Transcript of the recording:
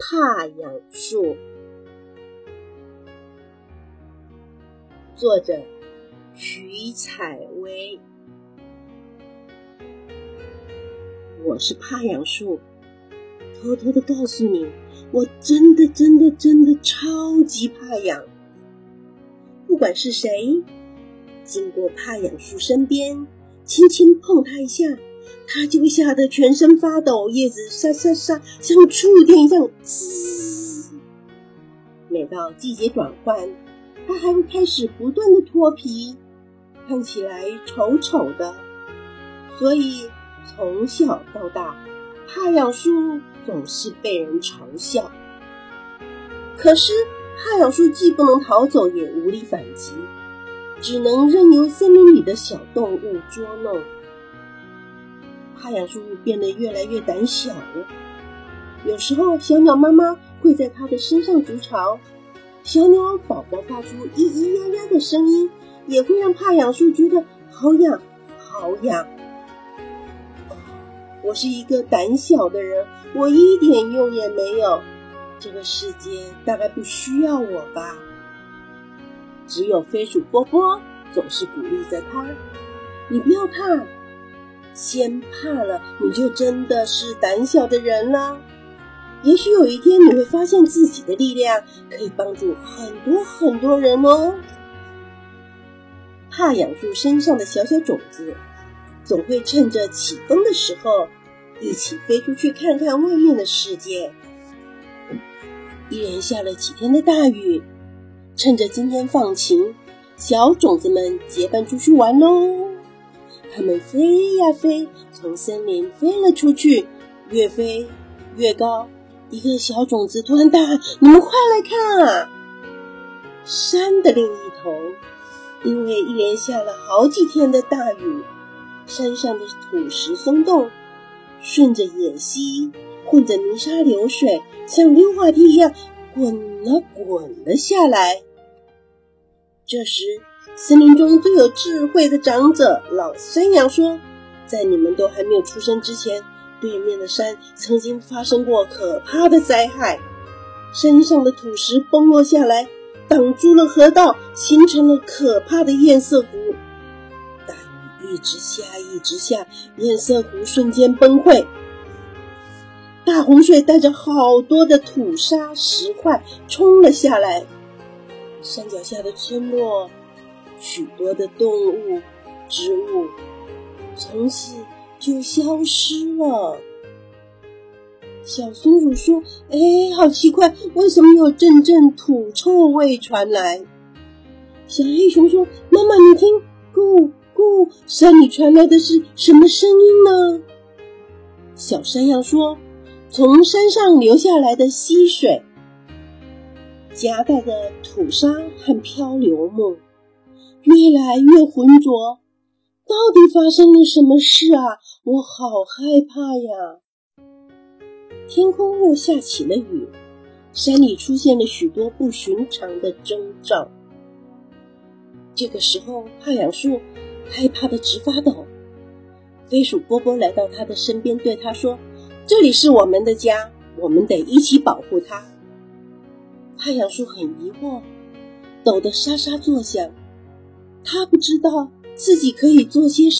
怕痒树，作者徐采薇。我是怕痒树，偷偷的告诉你，我真的真的真的超级怕痒。不管是谁经过怕痒树身边，轻轻碰它一下。它就会吓得全身发抖，叶子沙沙沙，像触电一样滋。每到季节转换，它还会开始不断的脱皮，看起来丑丑的。所以从小到大，怕痒树总是被人嘲笑。可是怕痒树既不能逃走，也无力反击，只能任由森林里的小动物捉弄。怕痒树变得越来越胆小了。有时候，小鸟妈妈会在它的身上筑巢，小鸟宝宝发出咿咿呀呀的声音，也会让怕痒树觉得好痒，好痒。我是一个胆小的人，我一点用也没有。这个世界大概不需要我吧？只有飞鼠波波总是鼓励着他：“你不要怕。”先怕了，你就真的是胆小的人了。也许有一天你会发现自己的力量可以帮助很多很多人哦。怕养树身上的小小种子，总会趁着起风的时候，一起飞出去看看外面的世界。一连下了几天的大雨，趁着今天放晴，小种子们结伴出去玩喽。它们飞呀飞，从森林飞了出去，越飞越高。一个小种子突然大喊：“你们快来看啊！”山的另一头，因为一连下了好几天的大雨，山上的土石松动，顺着野溪混着泥沙流水，像溜滑梯一样滚了滚了下来。这时，森林中最有智慧的长者老山羊说：“在你们都还没有出生之前，对面的山曾经发生过可怕的灾害，山上的土石崩落下来，挡住了河道，形成了可怕的堰塞湖。大雨一直下，一直下，堰塞湖瞬间崩溃，大洪水带着好多的土沙石块冲了下来，山脚下的村落。”许多的动物、植物从此就消失了。小松鼠说：“哎，好奇怪，为什么有阵阵土臭味传来？”小黑熊说：“妈妈，你听，咕咕，山里传来的是什么声音呢？”小山羊说：“从山上流下来的溪水，夹带着土沙和漂流木。”越来越浑浊，到底发生了什么事啊？我好害怕呀！天空又下起了雨，山里出现了许多不寻常的征兆。这个时候，怕痒树害怕的直发抖。飞鼠波波来到他的身边，对他说：“这里是我们的家，我们得一起保护它。”太阳树很疑惑，抖得沙沙作响。他不知道自己可以做些什